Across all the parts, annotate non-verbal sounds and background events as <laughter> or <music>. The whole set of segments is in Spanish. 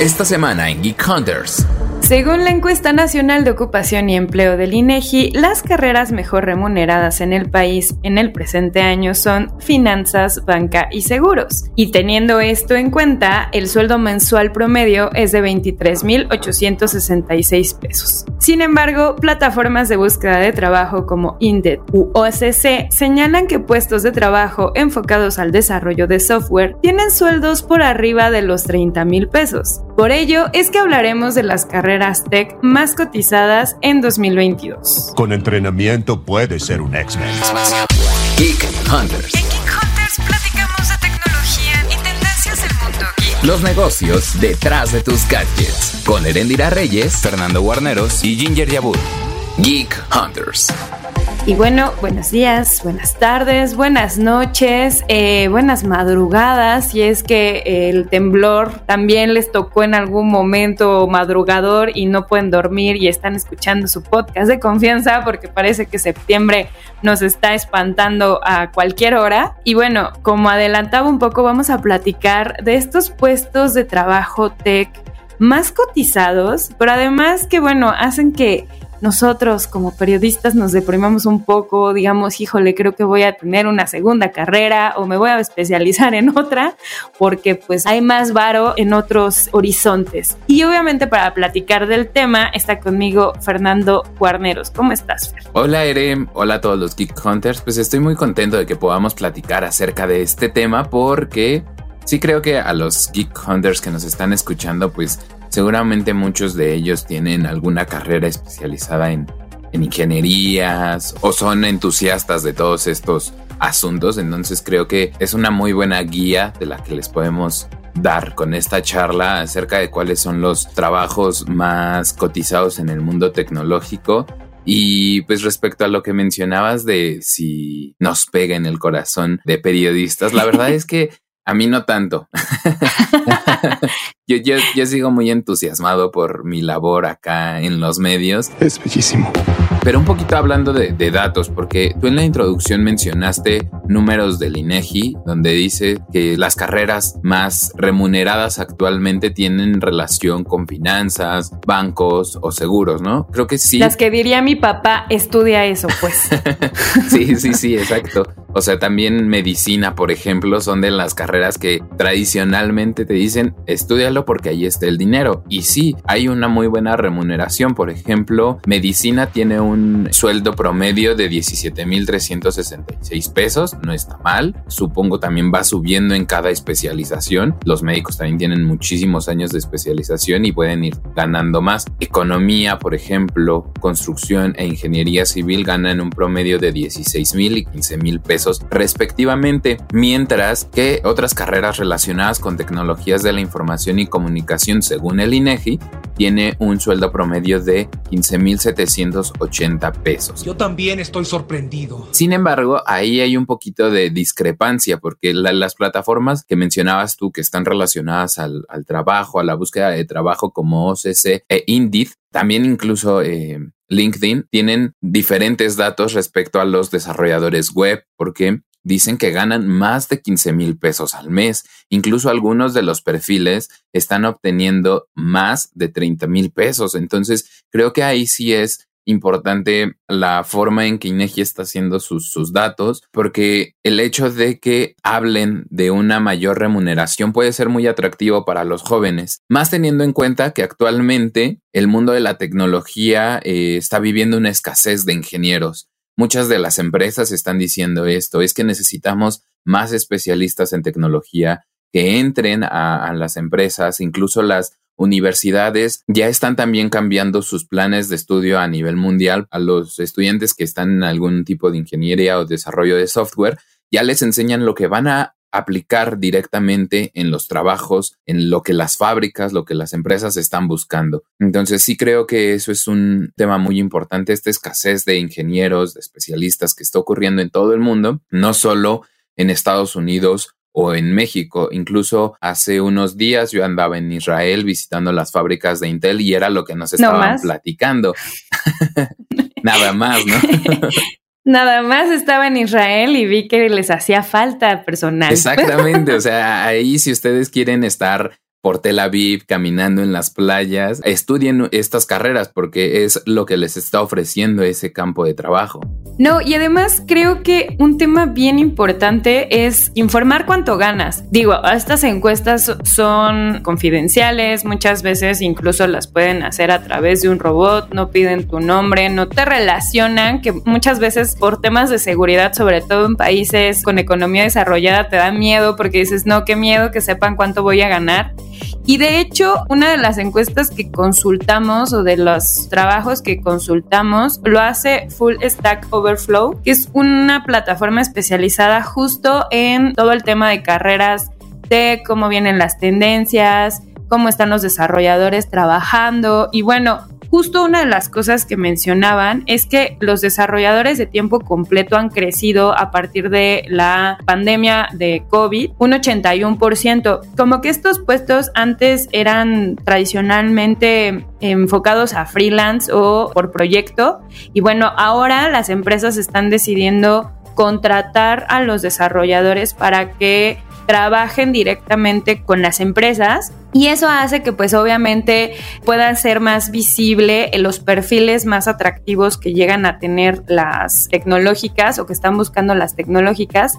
Esta semana en Geek Hunters. Según la encuesta nacional de ocupación y empleo del INEGI, las carreras mejor remuneradas en el país en el presente año son finanzas, banca y seguros. Y teniendo esto en cuenta, el sueldo mensual promedio es de 23.866 pesos. Sin embargo, plataformas de búsqueda de trabajo como Indeed u OSC señalan que puestos de trabajo enfocados al desarrollo de software tienen sueldos por arriba de los 30 mil pesos. Por ello es que hablaremos de las carreras tech más cotizadas en 2022. Con entrenamiento puedes ser un X-Men. Geek Hunters. En Geek Hunters platicamos de tecnología y tendencias del mundo geek. Los negocios detrás de tus gadgets. Con Erendira Reyes, Fernando Guarneros y Ginger Yabur. Geek Hunters. Y bueno, buenos días, buenas tardes, buenas noches, eh, buenas madrugadas. Y es que eh, el temblor también les tocó en algún momento madrugador y no pueden dormir y están escuchando su podcast de confianza porque parece que septiembre nos está espantando a cualquier hora. Y bueno, como adelantaba un poco, vamos a platicar de estos puestos de trabajo tech más cotizados, pero además que bueno, hacen que nosotros como periodistas nos deprimamos un poco, digamos, híjole, creo que voy a tener una segunda carrera o me voy a especializar en otra, porque pues hay más varo en otros horizontes. Y obviamente para platicar del tema está conmigo Fernando Guarneros. ¿Cómo estás, Fer? Hola Erem, hola a todos los Geek Hunters. Pues estoy muy contento de que podamos platicar acerca de este tema porque sí creo que a los Geek Hunters que nos están escuchando, pues seguramente muchos de ellos tienen alguna carrera especializada en, en ingenierías o son entusiastas de todos estos asuntos. Entonces creo que es una muy buena guía de la que les podemos dar con esta charla acerca de cuáles son los trabajos más cotizados en el mundo tecnológico. Y pues respecto a lo que mencionabas de si nos pega en el corazón de periodistas, la verdad <laughs> es que a mí no tanto. <laughs> <laughs> yo, yo, yo sigo muy entusiasmado por mi labor acá en los medios. Es bellísimo. Pero un poquito hablando de, de, datos, porque tú en la introducción mencionaste números del INEGI, donde dice que las carreras más remuneradas actualmente tienen relación con finanzas, bancos o seguros, ¿no? Creo que sí. Las que diría mi papá, estudia eso, pues. <laughs> sí, sí, sí, exacto. O sea, también medicina, por ejemplo, son de las carreras que tradicionalmente te dicen, porque ahí está el dinero. Y sí, hay una muy buena remuneración. Por ejemplo, medicina tiene un sueldo promedio de 17.366 pesos, no está mal. Supongo también va subiendo en cada especialización. Los médicos también tienen muchísimos años de especialización y pueden ir ganando más. Economía, por ejemplo, construcción e ingeniería civil ganan un promedio de 16.000 y 15.000 pesos respectivamente, mientras que otras carreras relacionadas con tecnologías de la información y comunicación, según el INEGI, tiene un sueldo promedio de 15.780 pesos. Yo también estoy sorprendido. Sin embargo, ahí hay un poquito de discrepancia porque la, las plataformas que mencionabas tú que están relacionadas al, al, trabajo, a la búsqueda de trabajo como OCC e Indeed, también incluso eh, LinkedIn tienen diferentes datos respecto a los desarrolladores web porque dicen que ganan más de 15 mil pesos al mes. Incluso algunos de los perfiles están obteniendo más de 30 mil pesos. Entonces, creo que ahí sí es importante la forma en que INEGI está haciendo sus, sus, datos, porque el hecho de que hablen de una mayor remuneración puede ser muy atractivo para los jóvenes, más teniendo en cuenta que actualmente el mundo de la tecnología eh, está viviendo una escasez de ingenieros. Muchas de las empresas están diciendo esto, es que necesitamos más especialistas en tecnología que entren a, las empresas, incluso las universidades ya están también cambiando sus planes de estudio a nivel mundial. A los estudiantes que están en algún tipo de ingeniería o desarrollo de software, ya les enseñan lo que van a aplicar directamente en los trabajos, en lo que las fábricas, lo que las empresas están buscando. Entonces sí creo que eso es un tema muy importante, esta escasez de ingenieros, de especialistas que está ocurriendo en todo el mundo, no solo en Estados Unidos o en México. Incluso hace unos días yo andaba en Israel visitando las fábricas de Intel y era lo que nos estaban ¿No platicando. <laughs> Nada más, ¿no? <laughs> Nada más estaba en Israel y vi que les hacía falta personal. Exactamente, o sea, ahí si ustedes quieren estar por Tel Aviv, caminando en las playas, estudien estas carreras porque es lo que les está ofreciendo ese campo de trabajo. No, y además creo que un tema bien importante es informar cuánto ganas. Digo, estas encuestas son confidenciales, muchas veces incluso las pueden hacer a través de un robot, no piden tu nombre, no te relacionan, que muchas veces por temas de seguridad, sobre todo en países con economía desarrollada, te da miedo porque dices, no, qué miedo que sepan cuánto voy a ganar. Y de hecho, una de las encuestas que consultamos o de los trabajos que consultamos lo hace Full Stack Overflow, que es una plataforma especializada justo en todo el tema de carreras, de cómo vienen las tendencias, cómo están los desarrolladores trabajando. Y bueno, Justo una de las cosas que mencionaban es que los desarrolladores de tiempo completo han crecido a partir de la pandemia de COVID un 81%. Como que estos puestos antes eran tradicionalmente enfocados a freelance o por proyecto y bueno, ahora las empresas están decidiendo contratar a los desarrolladores para que trabajen directamente con las empresas y eso hace que pues obviamente puedan ser más visible los perfiles más atractivos que llegan a tener las tecnológicas o que están buscando las tecnológicas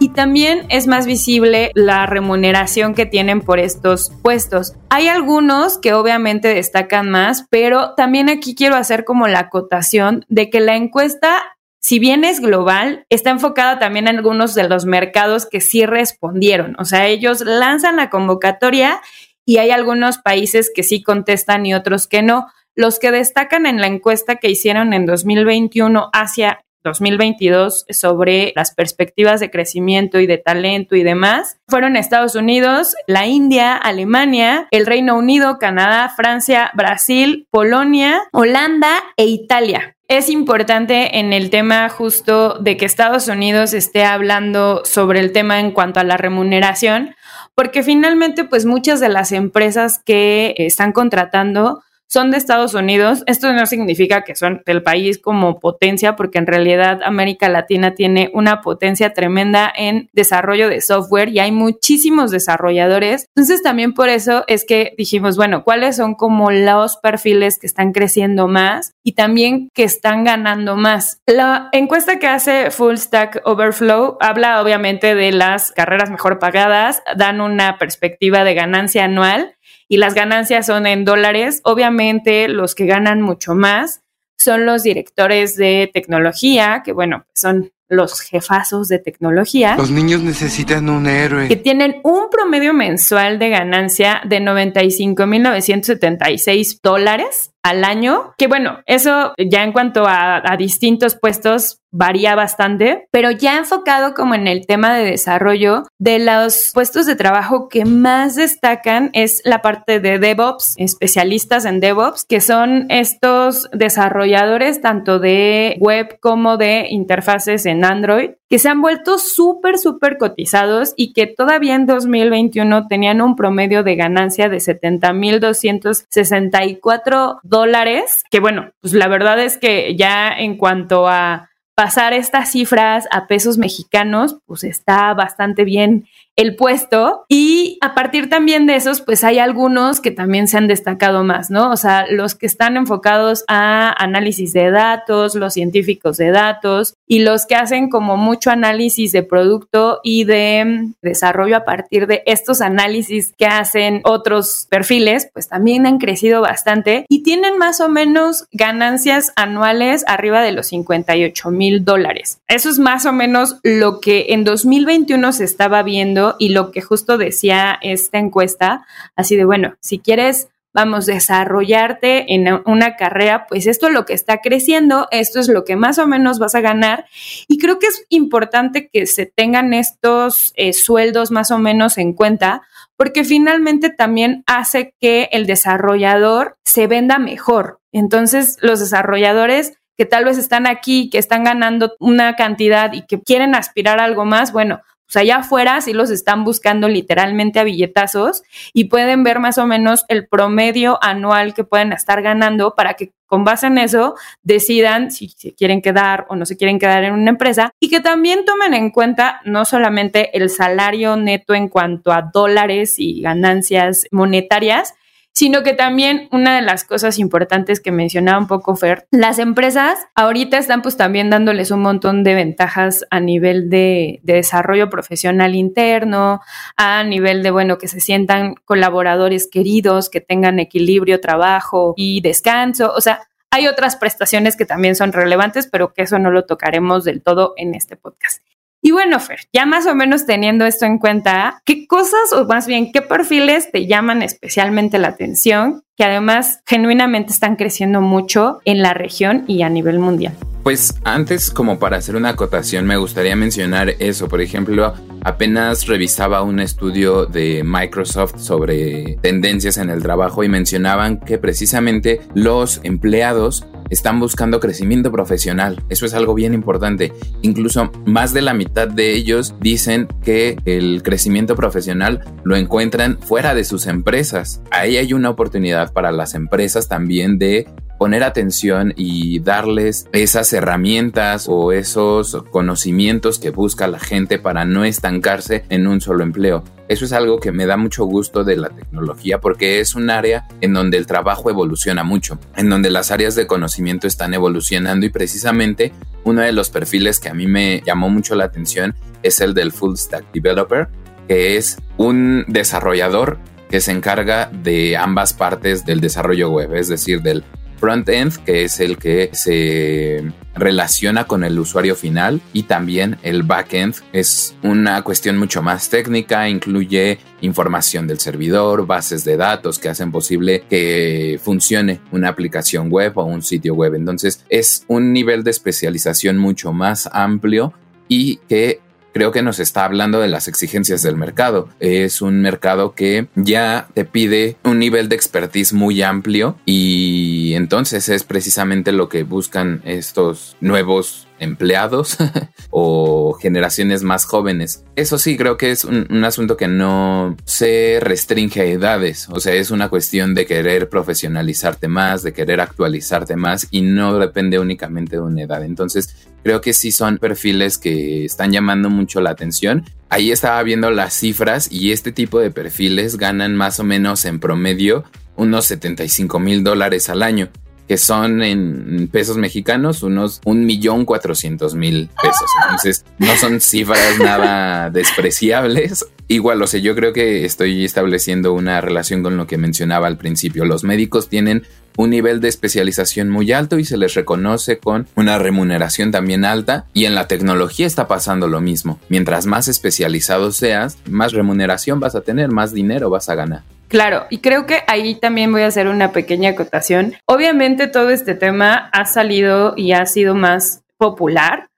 y también es más visible la remuneración que tienen por estos puestos. Hay algunos que obviamente destacan más, pero también aquí quiero hacer como la acotación de que la encuesta si bien es global, está enfocada también en algunos de los mercados que sí respondieron. O sea, ellos lanzan la convocatoria y hay algunos países que sí contestan y otros que no. Los que destacan en la encuesta que hicieron en 2021 hacia 2022 sobre las perspectivas de crecimiento y de talento y demás fueron Estados Unidos, la India, Alemania, el Reino Unido, Canadá, Francia, Brasil, Polonia, Holanda e Italia es importante en el tema justo de que Estados Unidos esté hablando sobre el tema en cuanto a la remuneración, porque finalmente pues muchas de las empresas que están contratando son de Estados Unidos. Esto no significa que son del país como potencia, porque en realidad América Latina tiene una potencia tremenda en desarrollo de software y hay muchísimos desarrolladores. Entonces también por eso es que dijimos, bueno, ¿cuáles son como los perfiles que están creciendo más y también que están ganando más? La encuesta que hace Full Stack Overflow habla obviamente de las carreras mejor pagadas, dan una perspectiva de ganancia anual y las ganancias son en dólares. Obviamente los que ganan mucho más son los directores de tecnología, que bueno, son los jefazos de tecnología. Los niños necesitan un héroe. Que tienen un promedio mensual de ganancia de 95.976 dólares al año, que bueno, eso ya en cuanto a, distintos puestos varía bastante, pero ya enfocado como en el tema de desarrollo de los puestos de trabajo que más destacan es la parte de DevOps, especialistas en DevOps, que son estos desarrolladores tanto de web como de interfaces en Android, que se han vuelto súper, súper cotizados y que todavía en 2021 tenían un promedio de ganancia de 70.264 dólares, que bueno, pues la verdad es que ya en cuanto a pasar estas cifras a pesos mexicanos, pues está bastante bien el puesto y a partir también de esos, pues hay algunos que también se han destacado más, ¿no? O sea, los que están enfocados a análisis de datos, los científicos de datos y los que hacen como mucho análisis de producto y de mm, desarrollo a partir de estos análisis que hacen otros perfiles, pues también han crecido bastante y tienen más o menos ganancias anuales arriba de los 58 mil dólares. Eso es más o menos lo que en 2021 se estaba viendo y lo que justo decía esta encuesta, así de, bueno, si quieres vamos, desarrollarte en una carrera, pues esto es lo que está creciendo, esto es lo que más o menos vas a ganar. Y creo que es importante que se tengan estos eh, sueldos más o menos en cuenta, porque finalmente también hace que el desarrollador se venda mejor. Entonces, los desarrolladores que tal vez están aquí, que están ganando una cantidad y que quieren aspirar a algo más, bueno, pues allá afuera sí los están buscando literalmente a billetazos y pueden ver más o menos el promedio anual que pueden estar ganando para que con base en eso decidan si se quieren quedar o no se quieren quedar en una empresa. Y que también tomen en cuenta no solamente el salario neto en cuanto a dólares y ganancias monetarias, sino que también una de las cosas importantes que mencionaba un poco Fer, las empresas ahorita están pues también dándoles un montón de ventajas a nivel de, de, desarrollo profesional interno, a nivel de, bueno, que se sientan colaboradores queridos, que tengan equilibrio, trabajo y descanso, o sea, hay otras prestaciones que también son relevantes, pero que eso no lo tocaremos del todo en este podcast. Y bueno, Fer, ya más o menos teniendo esto en cuenta, ¿qué cosas o más bien qué perfiles te llaman especialmente la atención que además genuinamente están creciendo mucho en la región y a nivel mundial? Pues antes, como para hacer una acotación, me gustaría mencionar eso. Por ejemplo, apenas revisaba un estudio de Microsoft sobre tendencias en el trabajo y mencionaban que precisamente los empleados están buscando crecimiento profesional. Eso es algo bien importante. Incluso más de la mitad de ellos dicen que el crecimiento profesional lo encuentran fuera de sus empresas. Ahí hay una oportunidad para las empresas también de poner atención y darles esas herramientas o esos conocimientos que busca la gente para no estancarse en un solo empleo. Eso es algo que me da mucho gusto de la tecnología porque es un área en donde el trabajo evoluciona mucho, en donde las áreas de conocimiento están evolucionando y precisamente uno de los perfiles que a mí me llamó mucho la atención es el del Full Stack Developer, que es un desarrollador que se encarga de ambas partes del desarrollo web, es decir, del front-end, que es el que se relaciona con el usuario final, y también el back-end es una cuestión mucho más técnica, incluye información del servidor, bases de datos que hacen posible que funcione una aplicación web o un sitio web. Entonces es un nivel de especialización mucho más amplio y que creo que nos está hablando de las exigencias del mercado. Es un mercado que ya te pide un nivel de expertise muy amplio y entonces es precisamente lo que buscan estos nuevos empleados <laughs> o generaciones más jóvenes. Eso sí, creo que es un, asunto que no se restringe a edades, o sea, es una cuestión de querer profesionalizarte más, de querer actualizarte más y no depende únicamente de una edad. Entonces, creo que sí son perfiles que están llamando mucho la atención. Ahí estaba viendo las cifras y este tipo de perfiles ganan más o menos en promedio unos 75 mil dólares al año que son en pesos mexicanos unos un millón cuatrocientos mil pesos. Entonces no son cifras nada <laughs> despreciables. Igual, o sea, yo creo que estoy estableciendo una relación con lo que mencionaba al principio. Los médicos tienen un nivel de especialización muy alto y se les reconoce con una remuneración también alta y en la tecnología está pasando lo mismo. Mientras más especializado seas, más remuneración vas a tener, más dinero vas a ganar. Claro, y creo que ahí también voy a hacer una pequeña acotación. Obviamente todo este tema ha salido y ha sido más popular,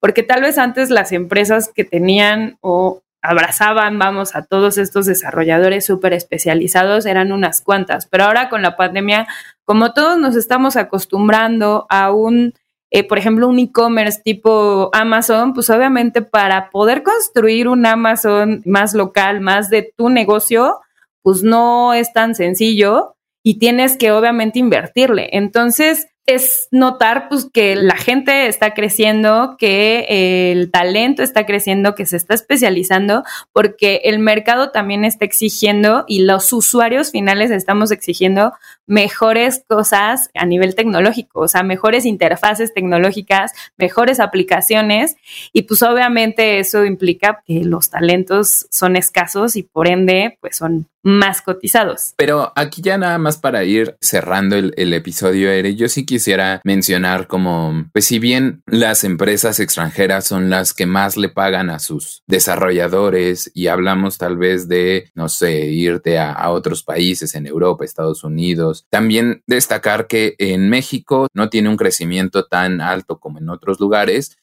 porque tal vez antes las empresas que tenían o abrazaban, vamos, a todos estos desarrolladores súper especializados eran unas cuantas, pero ahora con la pandemia, como todos nos estamos acostumbrando a un, eh, por ejemplo, un e-commerce tipo Amazon, pues obviamente para poder construir un Amazon más local, más de tu negocio, pues no es tan sencillo y tienes que obviamente invertirle. Entonces, es notar pues que la gente está creciendo, que el talento está creciendo, que se está especializando, porque el mercado también está exigiendo y los usuarios finales estamos exigiendo mejores cosas a nivel tecnológico, o sea, mejores interfaces tecnológicas, mejores aplicaciones y pues obviamente eso implica que los talentos son escasos y por ende pues son más cotizados. Pero aquí ya nada más para ir cerrando el, episodio, Ere, yo sí quisiera mencionar como, pues si bien las empresas extranjeras son las que más le pagan a sus desarrolladores y hablamos tal vez de, no sé, irte a, a otros países en Europa, Estados Unidos, también destacar que en México no tiene un crecimiento tan alto como en otros lugares,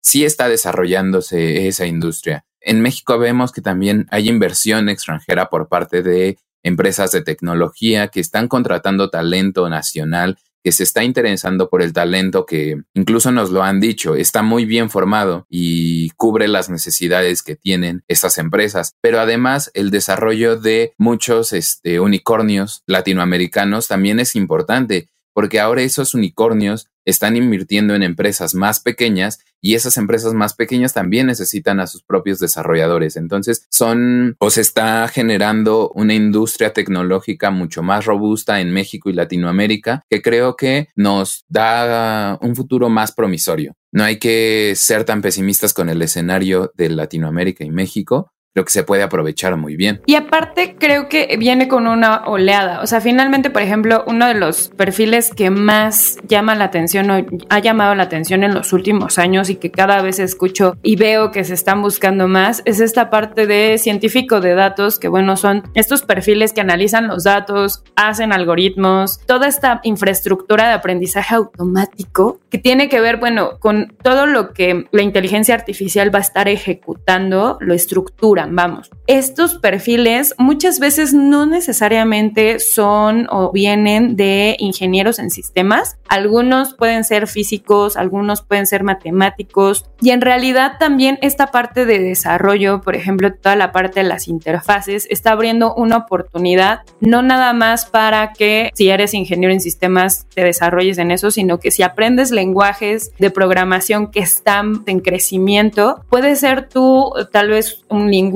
sí está desarrollándose esa industria. En México vemos que también hay inversión extranjera por parte de empresas de tecnología que están contratando talento nacional que se está interesando por el talento que incluso nos lo han dicho, está muy bien formado y cubre las necesidades que tienen estas empresas. Pero además el desarrollo de muchos este, unicornios latinoamericanos también es importante porque ahora esos unicornios están invirtiendo en empresas más pequeñas y esas empresas más pequeñas también necesitan a sus propios desarrolladores. Entonces son o se está generando una industria tecnológica mucho más robusta en México y Latinoamérica que creo que nos da un futuro más promisorio. No hay que ser tan pesimistas con el escenario de Latinoamérica y México creo que se puede aprovechar muy bien. Y aparte creo que viene con una oleada. O sea, finalmente, por ejemplo, uno de los perfiles que más llama la atención o ha llamado la atención en los últimos años y que cada vez escucho y veo que se están buscando más es esta parte de científico de datos, que bueno, son estos perfiles que analizan los datos, hacen algoritmos, toda esta infraestructura de aprendizaje automático que tiene que ver, bueno, con todo lo que la inteligencia artificial va a estar ejecutando, lo estructura vamos. Estos perfiles muchas veces no necesariamente son o vienen de ingenieros en sistemas. Algunos pueden ser físicos, algunos pueden ser matemáticos y en realidad también esta parte de desarrollo, por ejemplo, toda la parte de las interfaces, está abriendo una oportunidad, no nada más para que si eres ingeniero en sistemas te desarrolles en eso, sino que si aprendes lenguajes de programación que están en crecimiento, puede ser tú tal vez un lingüista,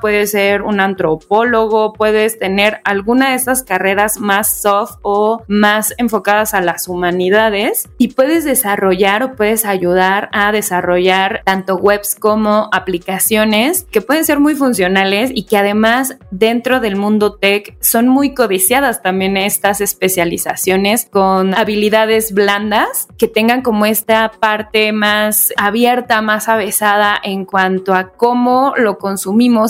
puedes ser un antropólogo, puedes tener alguna de estas carreras más soft o más enfocadas a las humanidades y puedes desarrollar o puedes ayudar a desarrollar tanto webs como aplicaciones que pueden ser muy funcionales y que además dentro del mundo tech son muy codiciadas también estas especializaciones con habilidades blandas que tengan como esta parte más abierta, más avesada en cuanto a cómo lo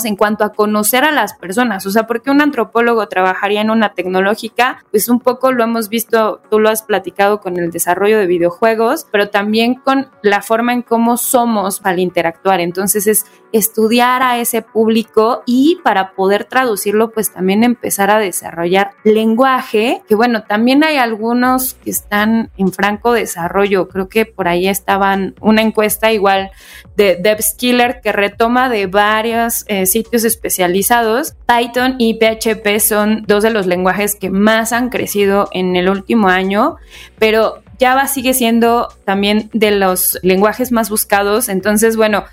en cuanto a conocer a las personas. O sea, porque un antropólogo trabajaría en una tecnológica, pues un poco lo hemos visto, tú lo has platicado con el desarrollo de videojuegos, pero también con la forma en cómo somos al interactuar. Entonces es estudiar a ese público y para poder traducirlo, pues también empezar a desarrollar lenguaje, que bueno, también hay algunos que están en franco desarrollo. Creo que por ahí estaban una encuesta igual de DevSkiller que retoma de eh, sitios especializados. Python y PHP son dos de los lenguajes que más han crecido en el último año, pero Java sigue siendo también de los lenguajes más buscados. Entonces, bueno,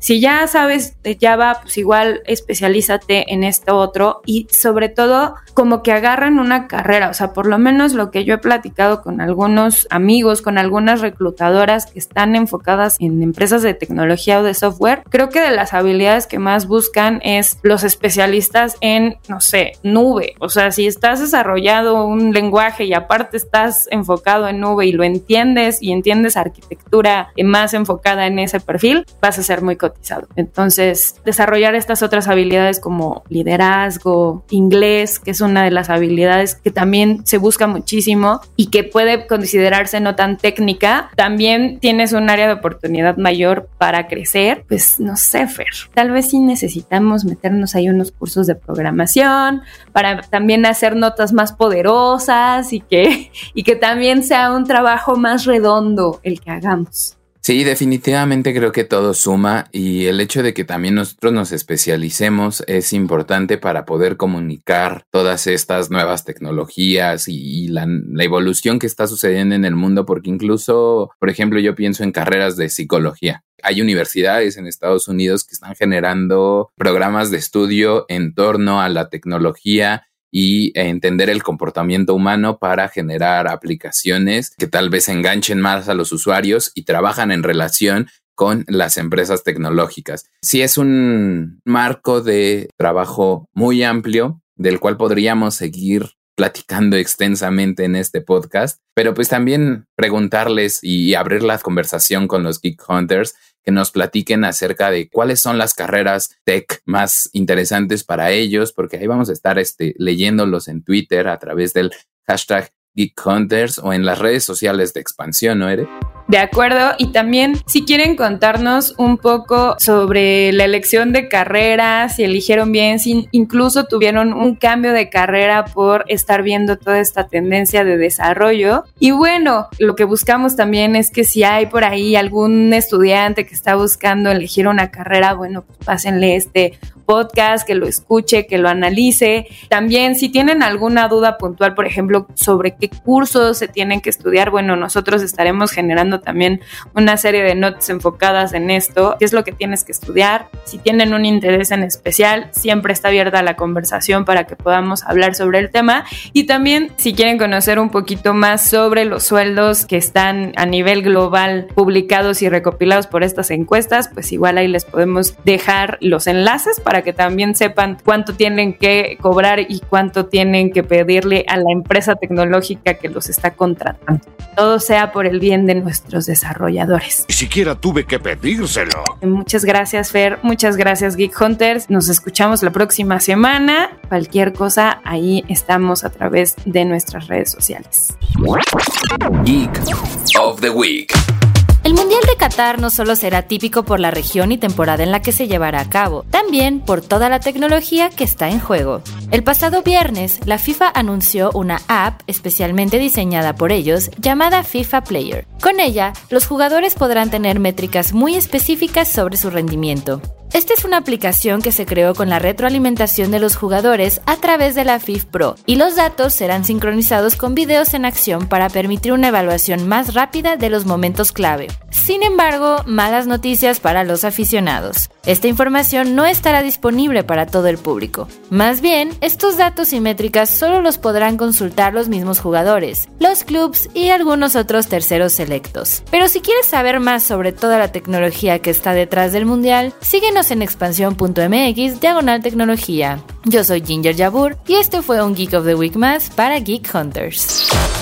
si ya sabes de Java, pues igual especialízate en esto otro y sobre todo como que agarran una carrera, o sea, por lo menos lo que yo he platicado con algunos amigos, con algunas reclutadoras que están enfocadas en empresas de tecnología o de software, creo que de las habilidades que más buscan es los especialistas en, no sé, nube, o sea, si estás desarrollado un lenguaje y aparte estás enfocado en nube y lo entiendes y entiendes arquitectura más enfocada en ese perfil, vas a ser muy entonces, desarrollar estas otras habilidades como liderazgo, inglés, que es una de las habilidades que también se busca muchísimo y que puede considerarse no tan técnica, también tienes un área de oportunidad mayor para crecer. Pues no sé, Fer, tal vez sí necesitamos meternos ahí unos cursos de programación para también hacer notas más poderosas y que, y que también sea un trabajo más redondo el que hagamos. Sí, definitivamente creo que todo suma y el hecho de que también nosotros nos especialicemos es importante para poder comunicar todas estas nuevas tecnologías y, la, la, evolución que está sucediendo en el mundo, porque incluso, por ejemplo, yo pienso en carreras de psicología. Hay universidades en Estados Unidos que están generando programas de estudio en torno a la tecnología y entender el comportamiento humano para generar aplicaciones que tal vez enganchen más a los usuarios y trabajan en relación con las empresas tecnológicas. Sí es un marco de trabajo muy amplio del cual podríamos seguir platicando extensamente en este podcast, pero pues también preguntarles y abrir la conversación con los Geek Hunters que nos platiquen acerca de cuáles son las carreras tech más interesantes para ellos, porque ahí vamos a estar este, leyéndolos en Twitter a través del hashtag Geek Hunters o en las redes sociales de expansión, ¿no, Ere? De acuerdo, y también si quieren contarnos un poco sobre la elección de carrera, si eligieron bien, si incluso tuvieron un cambio de carrera por estar viendo toda esta tendencia de desarrollo. Y bueno, lo que buscamos también es que si hay por ahí algún estudiante que está buscando elegir una carrera, bueno, pues pásenle este podcast, que lo escuche, que lo analice. También si tienen alguna duda puntual, por ejemplo, sobre qué cursos se tienen que estudiar, bueno, nosotros estaremos generando también una serie de notas enfocadas en esto, qué es lo que tienes que estudiar. Si tienen un interés en especial, siempre está abierta la conversación para que podamos hablar sobre el tema. Y también si quieren conocer un poquito más sobre los sueldos que están a nivel global publicados y recopilados por estas encuestas, pues igual ahí les podemos dejar los enlaces para que también sepan cuánto tienen que cobrar y cuánto tienen que pedirle a la empresa tecnológica que los está contratando. Todo sea por el bien de nuestros desarrolladores. Ni siquiera tuve que pedírselo. Muchas gracias, Fer. Muchas gracias, Geek Hunters. Nos escuchamos la próxima semana. Cualquier cosa, ahí estamos a través de nuestras redes sociales. Geek of the Week. El Mundial de Qatar no solo será típico por la región y temporada en la que se llevará a cabo, también por toda la tecnología que está en juego. El pasado viernes, la FIFA anunció una app especialmente diseñada por ellos llamada FIFA Player. Con ella, los jugadores podrán tener métricas muy específicas sobre su rendimiento. Esta es una aplicación que se creó con la retroalimentación de los jugadores a través de la FIF Pro y los datos serán sincronizados con videos en acción para permitir una evaluación más rápida de los momentos clave. Sin embargo, malas noticias para los aficionados. Esta información no estará disponible para todo el público. Más bien, estos datos y métricas solo los podrán consultar los mismos jugadores, los clubs y algunos otros terceros selectos. Pero si quieres saber más sobre toda la tecnología que está detrás del mundial, síguenos en expansión.mx diagonal tecnología. Yo soy Ginger Jabur y este fue un Geek of the Week más para Geek Hunters.